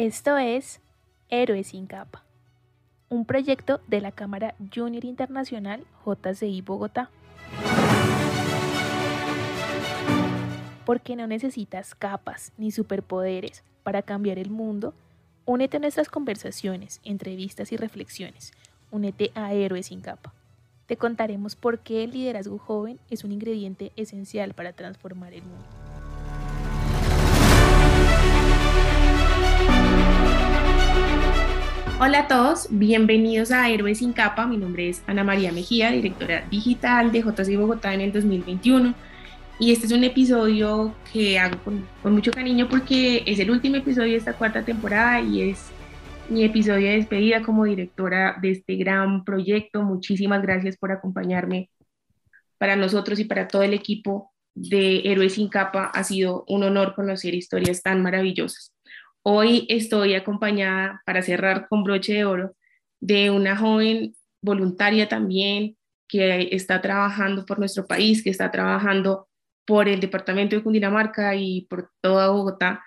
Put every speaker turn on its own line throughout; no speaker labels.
Esto es Héroes sin capa, un proyecto de la Cámara Junior Internacional JCI Bogotá. Porque no necesitas capas ni superpoderes para cambiar el mundo, únete a nuestras conversaciones, entrevistas y reflexiones. Únete a Héroes sin capa. Te contaremos por qué el liderazgo joven es un ingrediente esencial para transformar el mundo. Hola a todos, bienvenidos a Héroes sin capa. Mi nombre es Ana María Mejía, directora digital de JC Bogotá en el 2021. Y este es un episodio que hago con, mucho cariño porque es el último episodio de esta cuarta temporada y es mi episodio de despedida como directora de este gran proyecto. Muchísimas gracias por acompañarme. Para nosotros y para todo el equipo de Héroes sin capa ha sido un honor conocer historias tan maravillosas. Hoy estoy acompañada, para cerrar con broche de oro, de una joven voluntaria también que está trabajando por nuestro país, que está trabajando por el departamento de Cundinamarca y por toda Bogotá.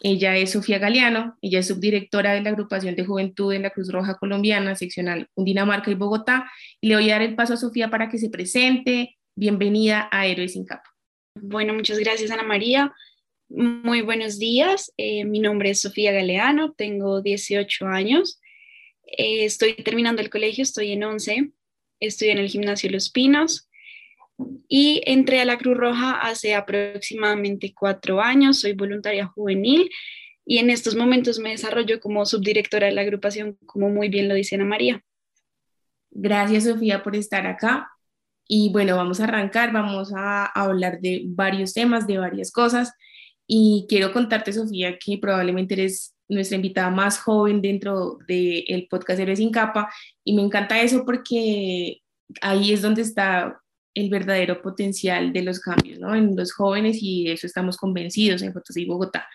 Ella es Sofía Galeano, ella es subdirectora de la agrupación de juventud en la Cruz Roja Colombiana, seccional Cundinamarca y Bogotá. Y le voy a dar el paso a Sofía para que se presente. Bienvenida a Héroes sin Capa.
Bueno, muchas gracias Ana María. Muy buenos días, eh, mi nombre es Sofía Galeano, tengo 18 años, eh, estoy terminando el colegio, estoy en 11, estoy en el gimnasio Los Pinos y entré a la Cruz Roja hace aproximadamente cuatro años, soy voluntaria juvenil y en estos momentos me desarrollo como subdirectora de la agrupación, como muy bien lo dice Ana María.
Gracias Sofía por estar acá. Y bueno, vamos a arrancar, vamos a hablar de varios temas, de varias cosas. Y quiero contarte, Sofía, que probablemente eres nuestra invitada más joven dentro del podcast Héroes sin capa. Y me encanta eso porque ahí es donde está el verdadero potencial de los cambios, ¿no? En los jóvenes y de eso estamos convencidos en JCI Bogotá.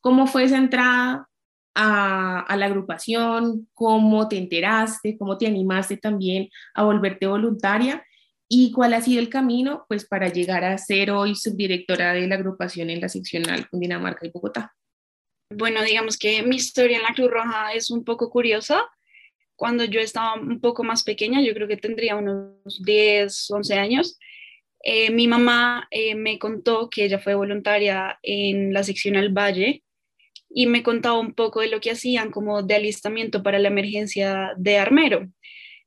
¿Cómo fue esa entrada a, la agrupación? ¿Cómo te enteraste? ¿Cómo te animaste también a volverte voluntaria? ¿Y cuál ha sido el camino pues, para llegar a ser hoy subdirectora de la agrupación en la seccional Cundinamarca y Bogotá?
Bueno, digamos que mi historia en la Cruz Roja es un poco curiosa. Cuando yo estaba un poco más pequeña, yo creo que tendría unos 10, 11 años, eh, mi mamá eh, me contó que ella fue voluntaria en la seccional Valle y me contaba un poco de lo que hacían como de alistamiento para la emergencia de armero.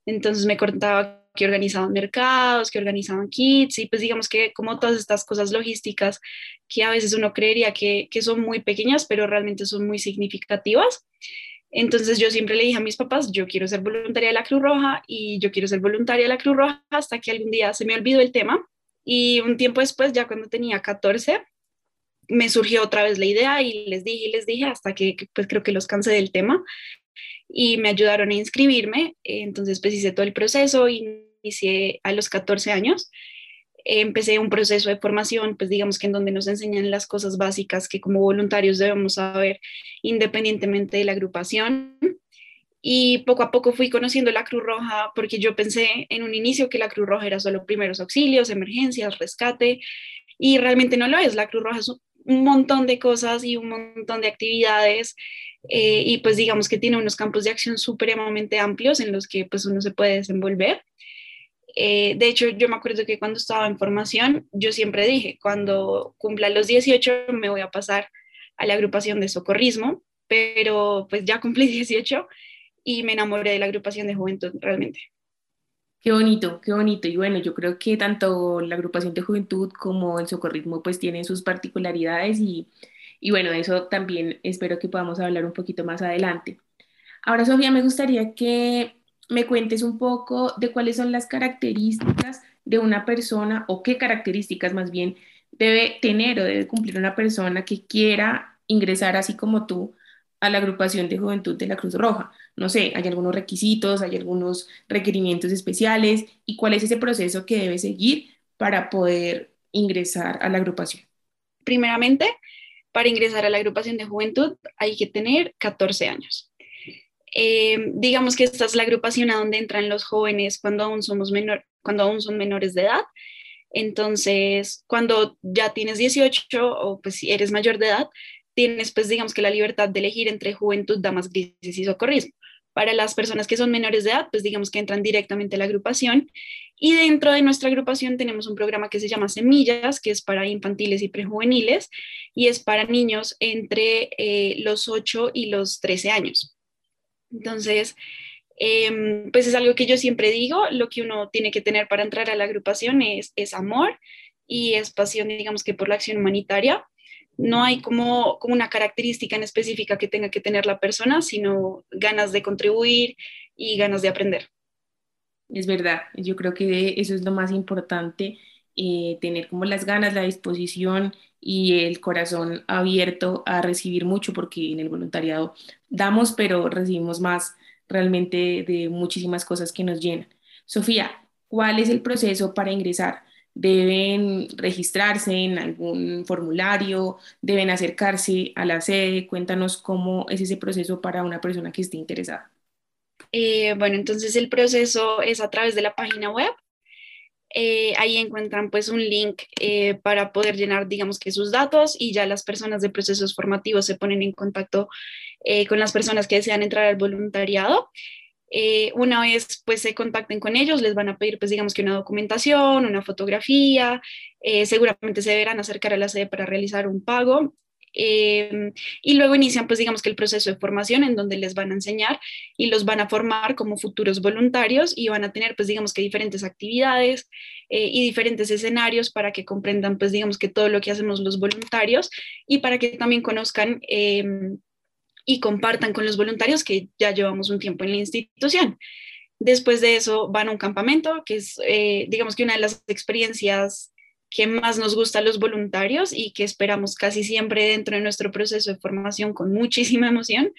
Entonces me contaba que organizaban mercados, que organizaban kits y pues digamos que como todas estas cosas logísticas que a veces uno creería que, que son muy pequeñas, pero realmente son muy significativas. Entonces yo siempre le dije a mis papás, yo quiero ser voluntaria de la Cruz Roja y yo quiero ser voluntaria de la Cruz Roja hasta que algún día se me olvidó el tema. Y un tiempo después, ya cuando tenía 14, me surgió otra vez la idea y les dije y les dije hasta que pues creo que los cansé del tema y me ayudaron a inscribirme. Entonces pues hice todo el proceso y inicié a los 14 años. Empecé un proceso de formación, pues digamos que en donde nos enseñan las cosas básicas que como voluntarios debemos saber independientemente de la agrupación. Y poco a poco fui conociendo la Cruz Roja porque yo pensé en un inicio que la Cruz Roja era solo primeros auxilios, emergencias, rescate, y realmente no lo es. La Cruz Roja es un montón de cosas y un montón de actividades eh, y pues digamos que tiene unos campos de acción supremamente amplios en los que pues uno se puede desenvolver. Eh, de hecho, yo me acuerdo que cuando estaba en formación, yo siempre dije, cuando cumpla los 18 me voy a pasar a la agrupación de socorrismo, pero pues ya cumplí 18 y me enamoré de la agrupación de juventud realmente.
Qué bonito, qué bonito. Y bueno, yo creo que tanto la agrupación de juventud como el socorrismo pues tienen sus particularidades y, y bueno, eso también espero que podamos hablar un poquito más adelante. Ahora, Sofía, me gustaría que me cuentes un poco de cuáles son las características de una persona o qué características más bien debe tener o debe cumplir una persona que quiera ingresar así como tú a la agrupación de juventud de la Cruz Roja. No sé, hay algunos requisitos, hay algunos requerimientos especiales y cuál es ese proceso que debe seguir para poder ingresar a la agrupación.
Primeramente, para ingresar a la agrupación de juventud hay que tener 14 años. Eh, digamos que esta es la agrupación a donde entran los jóvenes cuando aún, somos menor, cuando aún son menores de edad. Entonces, cuando ya tienes 18 o pues si eres mayor de edad, tienes pues digamos que la libertad de elegir entre juventud, damas grises y socorrismo. Para las personas que son menores de edad, pues digamos que entran directamente a la agrupación. Y dentro de nuestra agrupación tenemos un programa que se llama Semillas, que es para infantiles y prejuveniles, y es para niños entre eh, los 8 y los 13 años. Entonces, em, pues es algo que yo siempre digo, lo que uno tiene que tener para entrar a la agrupación es, es amor y es pasión, digamos que por la acción humanitaria no hay como, como una característica en específica que tenga que tener la persona, sino ganas de contribuir y ganas de aprender.
Es verdad, yo creo que eso es lo más importante, eh, tener como las ganas, la disposición y el corazón abierto a recibir mucho, porque en el voluntariado damos, pero recibimos más realmente de muchísimas cosas que nos llenan. Sofía, ¿cuál es el proceso para ingresar? deben registrarse en algún formulario, deben acercarse a la sede. Cuéntanos cómo es ese proceso para una persona que esté interesada.
Eh, bueno, entonces el proceso es a través de la página web. Eh, ahí encuentran pues un link eh, para poder llenar, digamos que sus datos y ya las personas de procesos formativos se ponen en contacto con las personas que desean entrar al voluntariado. Eh, una vez pues se contacten con ellos, les van a pedir pues digamos que una documentación, una fotografía, eh, seguramente se deberán acercar a la sede para realizar un pago eh, y luego inician pues digamos que el proceso de formación en donde les van a enseñar y los van a formar como futuros voluntarios y van a tener pues digamos que diferentes actividades y diferentes escenarios para que comprendan pues digamos que todo lo que hacemos los voluntarios y para que también conozcan y compartan con los voluntarios que ya llevamos un tiempo en la institución. Después de eso van a un campamento, que es, eh, digamos que una de las experiencias que más nos gusta a los voluntarios y que esperamos casi siempre dentro de nuestro proceso de formación con muchísima emoción,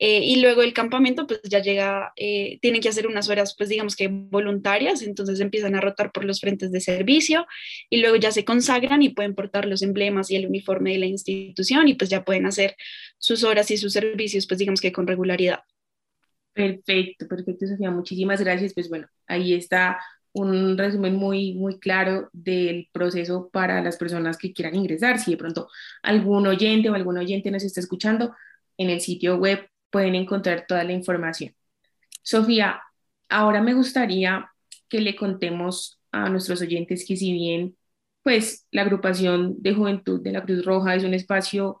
eh, y luego el campamento, pues ya llega, eh, tienen que hacer unas horas, pues digamos que voluntarias, entonces empiezan a rotar por los frentes de servicio y luego ya se consagran y pueden portar los emblemas y el uniforme de la institución y pues ya pueden hacer sus horas y sus servicios, pues digamos que con regularidad.
Perfecto, perfecto, Sofía, muchísimas gracias. Pues bueno, ahí está un resumen muy, muy claro del proceso para las personas que quieran ingresar. Si de pronto algún oyente o algún oyente nos está escuchando, en el sitio web pueden encontrar toda la información. Sofía, ahora me gustaría que le contemos a nuestros oyentes que si bien pues la agrupación de juventud de la Cruz Roja es un espacio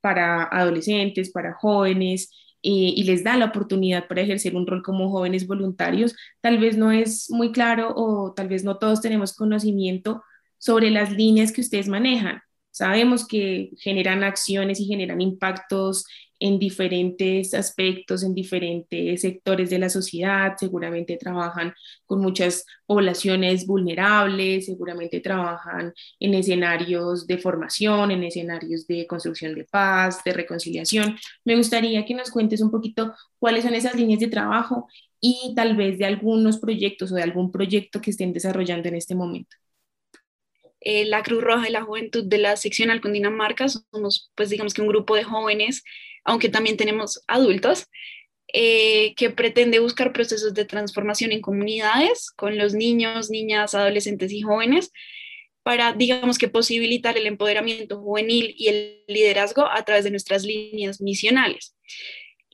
para adolescentes, para jóvenes, eh, y les da la oportunidad para ejercer un rol como jóvenes voluntarios, tal vez no es muy claro o tal vez no todos tenemos conocimiento sobre las líneas que ustedes manejan. Sabemos que generan acciones y generan impactos en diferentes aspectos, en diferentes sectores de la sociedad, seguramente trabajan con muchas poblaciones vulnerables, seguramente trabajan en escenarios de formación, en escenarios de construcción de paz, de reconciliación. Me gustaría que nos cuentes un poquito cuáles son esas líneas de trabajo y tal vez de algunos proyectos o de algún proyecto que estén desarrollando en este momento.
Eh, la Cruz Roja y la Juventud de la sección Alcondinamarca somos, pues digamos que un grupo de jóvenes aunque también tenemos adultos, eh, que pretende buscar procesos de transformación en comunidades con los niños, niñas, adolescentes y jóvenes para, digamos que, posibilitar el empoderamiento juvenil y el liderazgo a través de nuestras líneas misionales.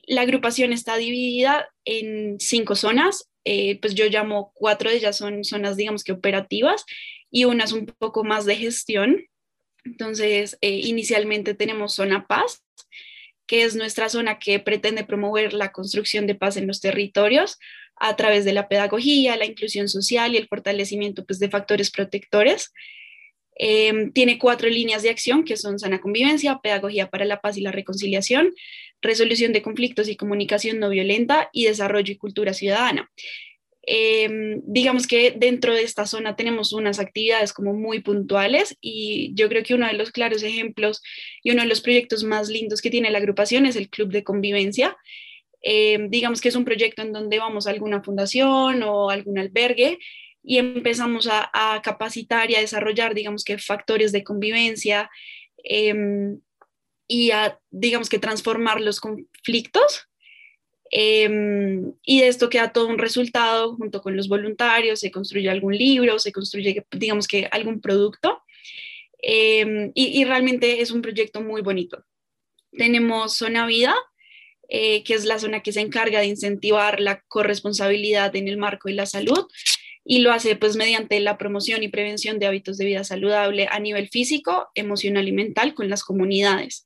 La agrupación está dividida en cinco zonas, eh, pues yo llamo cuatro de ellas son zonas, digamos que operativas, y unas un poco más de gestión. Entonces, eh, inicialmente tenemos zona paz, que es nuestra zona que pretende promover la construcción de paz en los territorios a través de la pedagogía, la inclusión social y el fortalecimiento pues, de factores protectores. Em, tiene cuatro líneas de acción que son sana convivencia, pedagogía para la paz y la reconciliación, resolución de conflictos y comunicación no violenta y desarrollo y cultura ciudadana. Em, digamos que dentro de esta zona tenemos unas actividades como muy puntuales y yo creo que uno de los claros ejemplos y uno de los proyectos más lindos que tiene la agrupación es el Club de Convivencia. Em, digamos que es un proyecto en donde vamos a alguna fundación o algún albergue y empezamos a, capacitar y a desarrollar, digamos que factores de convivencia em, y a, digamos que transformar los conflictos Em, y de esto queda todo un resultado junto con los voluntarios, se construye algún libro, se construye, digamos que algún producto. Em, y, realmente es un proyecto muy bonito. Tenemos Zona Vida, eh, que es la zona que se encarga de incentivar la corresponsabilidad en el marco de la salud y lo hace pues mediante la promoción y prevención de hábitos de vida saludable a nivel físico, emocional y mental con las comunidades.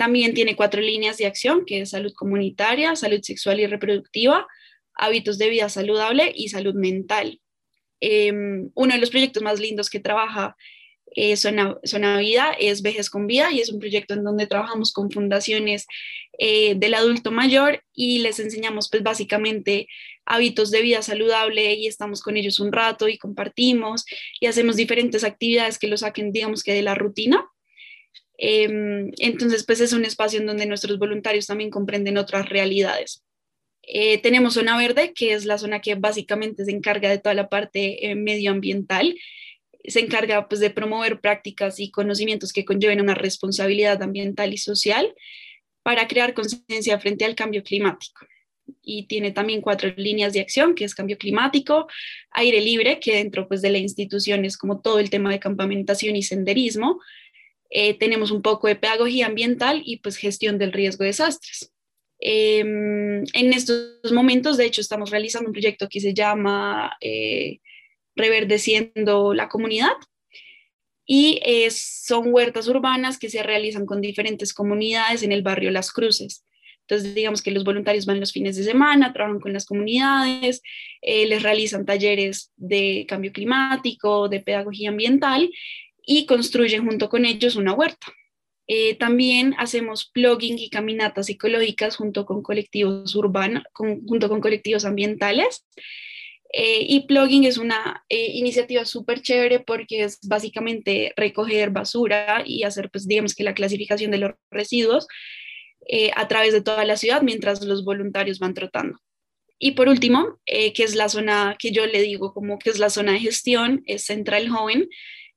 También tiene cuatro líneas de acción, que es salud comunitaria, salud sexual y reproductiva, hábitos de vida saludable y salud mental. Em, uno de los proyectos más lindos que trabaja eh, Zona, Vida es Vejez con Vida y es un proyecto en donde trabajamos con fundaciones eh, del adulto mayor y les enseñamos pues básicamente hábitos de vida saludable y estamos con ellos un rato y compartimos y hacemos diferentes actividades que lo saquen digamos que de la rutina. Em, entonces pues es un espacio en donde nuestros voluntarios también comprenden otras realidades. Eh, tenemos zona verde, que es la zona que básicamente se encarga de toda la parte medioambiental se encarga pues, de promover prácticas y conocimientos que conlleven una responsabilidad ambiental y social para crear conciencia frente al cambio climático. Y tiene también cuatro líneas de acción, que es cambio climático, aire libre, que dentro pues, de la institución es como todo el tema de campamentación y senderismo. Eh, tenemos un poco de pedagogía ambiental y pues gestión del riesgo de desastres. Em, en estos momentos, de hecho, estamos realizando un proyecto que se llama eh, reverdeciendo la comunidad. Y son huertas urbanas que se realizan con diferentes comunidades en el barrio Las Cruces. Entonces, digamos que los voluntarios van los fines de semana, trabajan con las comunidades, eh, les realizan talleres de cambio climático, de pedagogía ambiental y construyen junto con ellos una huerta. Eh, también hacemos plugging y caminatas ecológicas junto con colectivos urbanos, junto con colectivos ambientales. Eh, y Plugging es una eh, iniciativa súper chévere porque es básicamente recoger basura y hacer, pues, digamos que la clasificación de los residuos eh, a través de toda la ciudad mientras los voluntarios van trotando. Y por último, que es la zona que yo le digo como que es la zona de gestión, es Central Joven,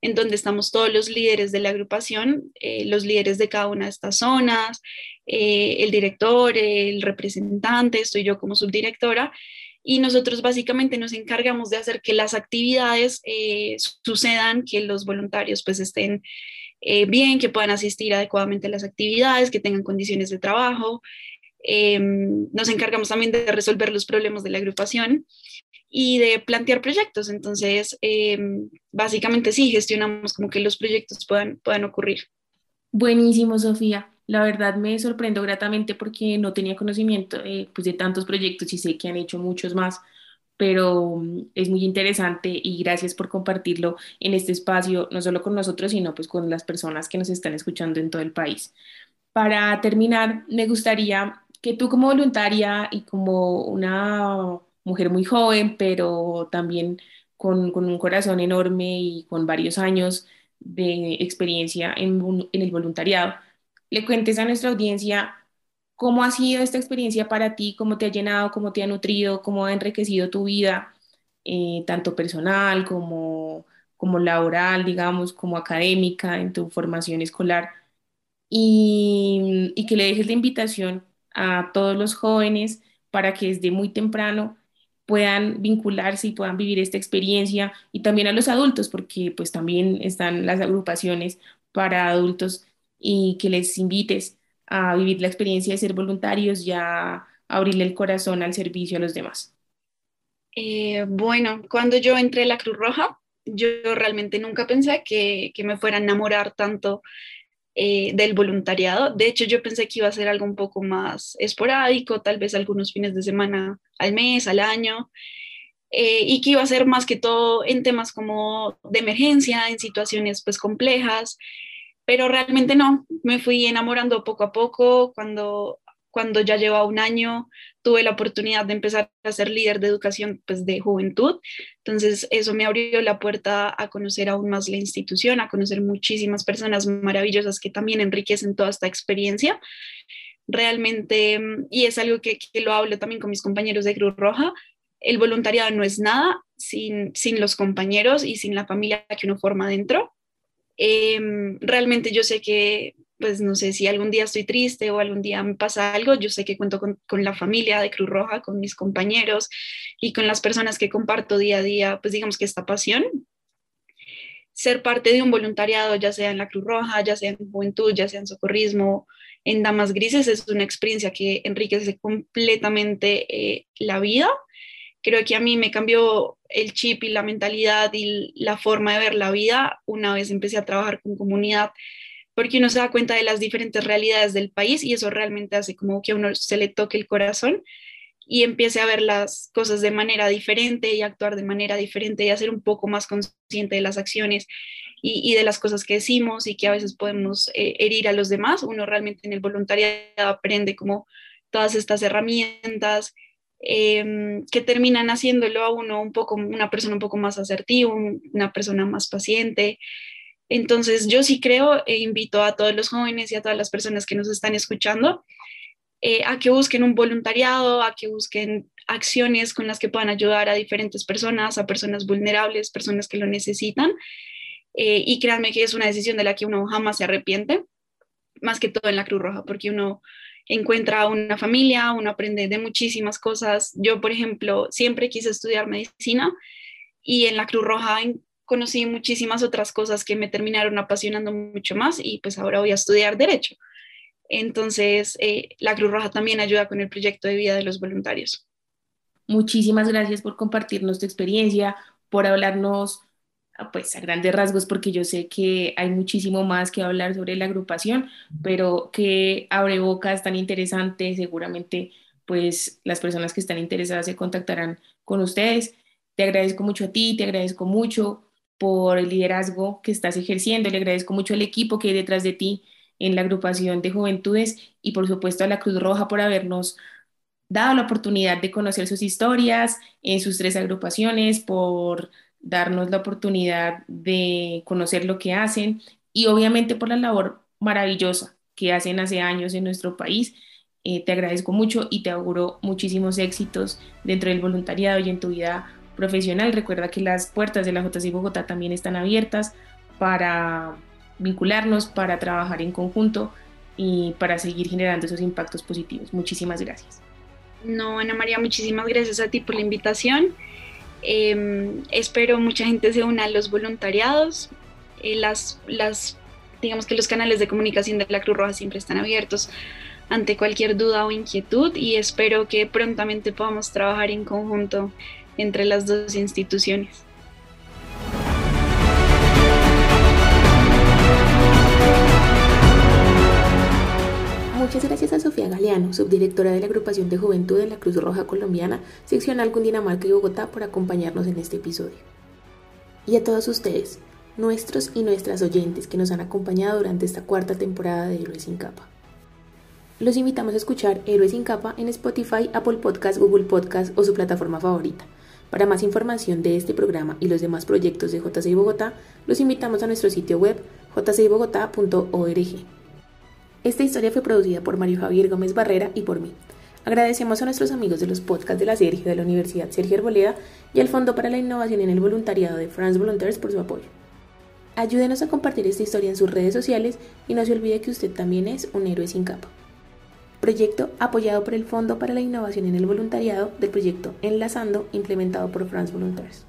en donde estamos todos los líderes de la agrupación, los líderes de cada una de estas zonas, el director, el representante, estoy yo como subdirectora, y nosotros básicamente nos encargamos de hacer que las actividades eh, sucedan, que los voluntarios pues estén eh, bien, que puedan asistir adecuadamente a las actividades, que tengan condiciones de trabajo. Em, nos encargamos también de resolver los problemas de la agrupación y de plantear proyectos. Entonces, em, básicamente sí, gestionamos como que los proyectos puedan, puedan ocurrir.
Buenísimo, Sofía. La verdad me sorprendo gratamente porque no tenía conocimiento eh, pues de tantos proyectos y sé que han hecho muchos más, pero mm, es muy interesante y gracias por compartirlo en este espacio, no solo con nosotros, sino pues con las personas que nos están escuchando en todo el país. Para terminar, me gustaría que tú como voluntaria y como una mujer muy joven, pero también con, con un corazón enorme y con varios años de experiencia en, en el voluntariado, le cuentes a nuestra audiencia cómo ha sido esta experiencia para ti, cómo te ha llenado, cómo te ha nutrido, cómo ha enriquecido tu vida, eh, tanto personal como, como laboral, digamos, como académica, en tu formación escolar. Y, y que le dejes la invitación a todos los jóvenes para que desde muy temprano puedan vincularse y puedan vivir esta experiencia y también a los adultos, porque pues también están las agrupaciones para adultos y que les invites a vivir la experiencia de ser voluntarios y a abrirle el corazón al servicio a los demás.
Eh, bueno, cuando yo entré a la Cruz Roja, yo realmente nunca pensé que, que me fuera a enamorar tanto eh, del voluntariado. De hecho, yo pensé que iba a ser algo un poco más esporádico, tal vez algunos fines de semana al mes, al año, eh, y que iba a ser más que todo en temas como de emergencia, en situaciones pues complejas pero realmente no, me fui enamorando poco a poco. Cuando, cuando ya llevaba un año, tuve la oportunidad de empezar a ser líder de educación pues, de juventud. Entonces, eso me abrió la puerta a conocer aún más la institución, a conocer muchísimas personas maravillosas que también enriquecen toda esta experiencia. Realmente, y es algo que, que lo hablo también con mis compañeros de Cruz Roja, el voluntariado no es nada sin, sin los compañeros y sin la familia que uno forma dentro. Em, realmente yo sé que, pues no sé, si algún día estoy triste o algún día me pasa algo, yo sé que cuento con, la familia de Cruz Roja, con mis compañeros y con las personas que comparto día a día, pues digamos que esta pasión. ser parte de un voluntariado, ya sea en la Cruz Roja, ya sea en Juventud, ya sea en Socorrismo, en Damas Grises, es una experiencia que enriquece completamente eh, la vida. Creo que a mí me cambió el chip y la mentalidad y la forma de ver la vida una vez empecé a trabajar con comunidad, porque uno se da cuenta de las diferentes realidades del país y eso realmente hace como que a uno se le toque el corazón y empiece a ver las cosas de manera diferente y actuar de manera diferente y a ser un poco más consciente de las acciones y, de las cosas que decimos y que a veces podemos eh, herir a los demás. Uno realmente en el voluntariado aprende como todas estas herramientas em, que terminan haciéndolo a uno un poco, una persona un poco más asertiva, una persona más paciente. Entonces yo sí creo e invito a todos los jóvenes y a todas las personas que nos están escuchando eh, a que busquen un voluntariado, a que busquen acciones con las que puedan ayudar a diferentes personas, a personas vulnerables, personas que lo necesitan. Eh, y créanme que es una decisión de la que uno jamás se arrepiente, más que todo en la Cruz Roja, porque uno encuentra una familia, uno aprende de muchísimas cosas. Yo, por ejemplo, siempre quise estudiar medicina y en la Cruz Roja conocí muchísimas otras cosas que me terminaron apasionando mucho más y pues ahora voy a estudiar derecho. Entonces, eh, la Cruz Roja también ayuda con el proyecto de vida de los voluntarios.
Muchísimas gracias por compartirnos tu experiencia, por hablarnos ah, pues a grandes rasgos, porque yo sé que hay muchísimo más que hablar sobre la agrupación, pero que abre bocas tan interesante, seguramente pues las personas que están interesadas se contactarán con ustedes. Te agradezco mucho a ti, te agradezco mucho por el liderazgo que estás ejerciendo, le agradezco mucho al equipo que hay detrás de ti en la agrupación de juventudes y por supuesto a la Cruz Roja por habernos dado la oportunidad de conocer sus historias en sus tres agrupaciones, por darnos la oportunidad de conocer lo que hacen y obviamente por la labor maravillosa que hacen hace años en nuestro país. Eh, te agradezco mucho y te auguro muchísimos éxitos dentro del voluntariado y en tu vida profesional. Recuerda que las puertas de la JC Bogotá también están abiertas para vincularnos, para trabajar en conjunto y para seguir generando esos impactos positivos. Muchísimas gracias.
No, Ana María, muchísimas gracias a ti por la invitación. Em, espero mucha gente se una a los voluntariados. Eh, las, las, digamos que los canales de comunicación de la Cruz Roja siempre están abiertos ante cualquier duda o inquietud y espero que prontamente podamos trabajar en conjunto entre las dos instituciones.
Muchas gracias a Sofía Galeano, subdirectora de la Agrupación de Juventud de la Cruz Roja Colombiana, seccional Cundinamarca y Bogotá, por acompañarnos en este episodio. Y a todos ustedes, nuestros y nuestras oyentes que nos han acompañado durante esta cuarta temporada de Héroes sin Capa. Los invitamos a escuchar Héroes sin Capa en Spotify, Apple Podcast, Google Podcast o su plataforma favorita. Para más información de este programa y los demás proyectos de JCI Bogotá, los invitamos a nuestro sitio web jcibogotá.org. Esta historia fue producida por Mario Javier Gómez Barrera y por mí. Agradecemos a nuestros amigos de los podcasts de la Sergio de la Universidad Sergio Arboleda y al Fondo para la Innovación en el Voluntariado de France Volunteers por su apoyo. Ayúdenos a compartir esta historia en sus redes sociales y no se olvide que usted también es un héroe sin capa. Proyecto apoyado por el Fondo para la Innovación en el Voluntariado del proyecto Enlazando implementado por France Volunteers.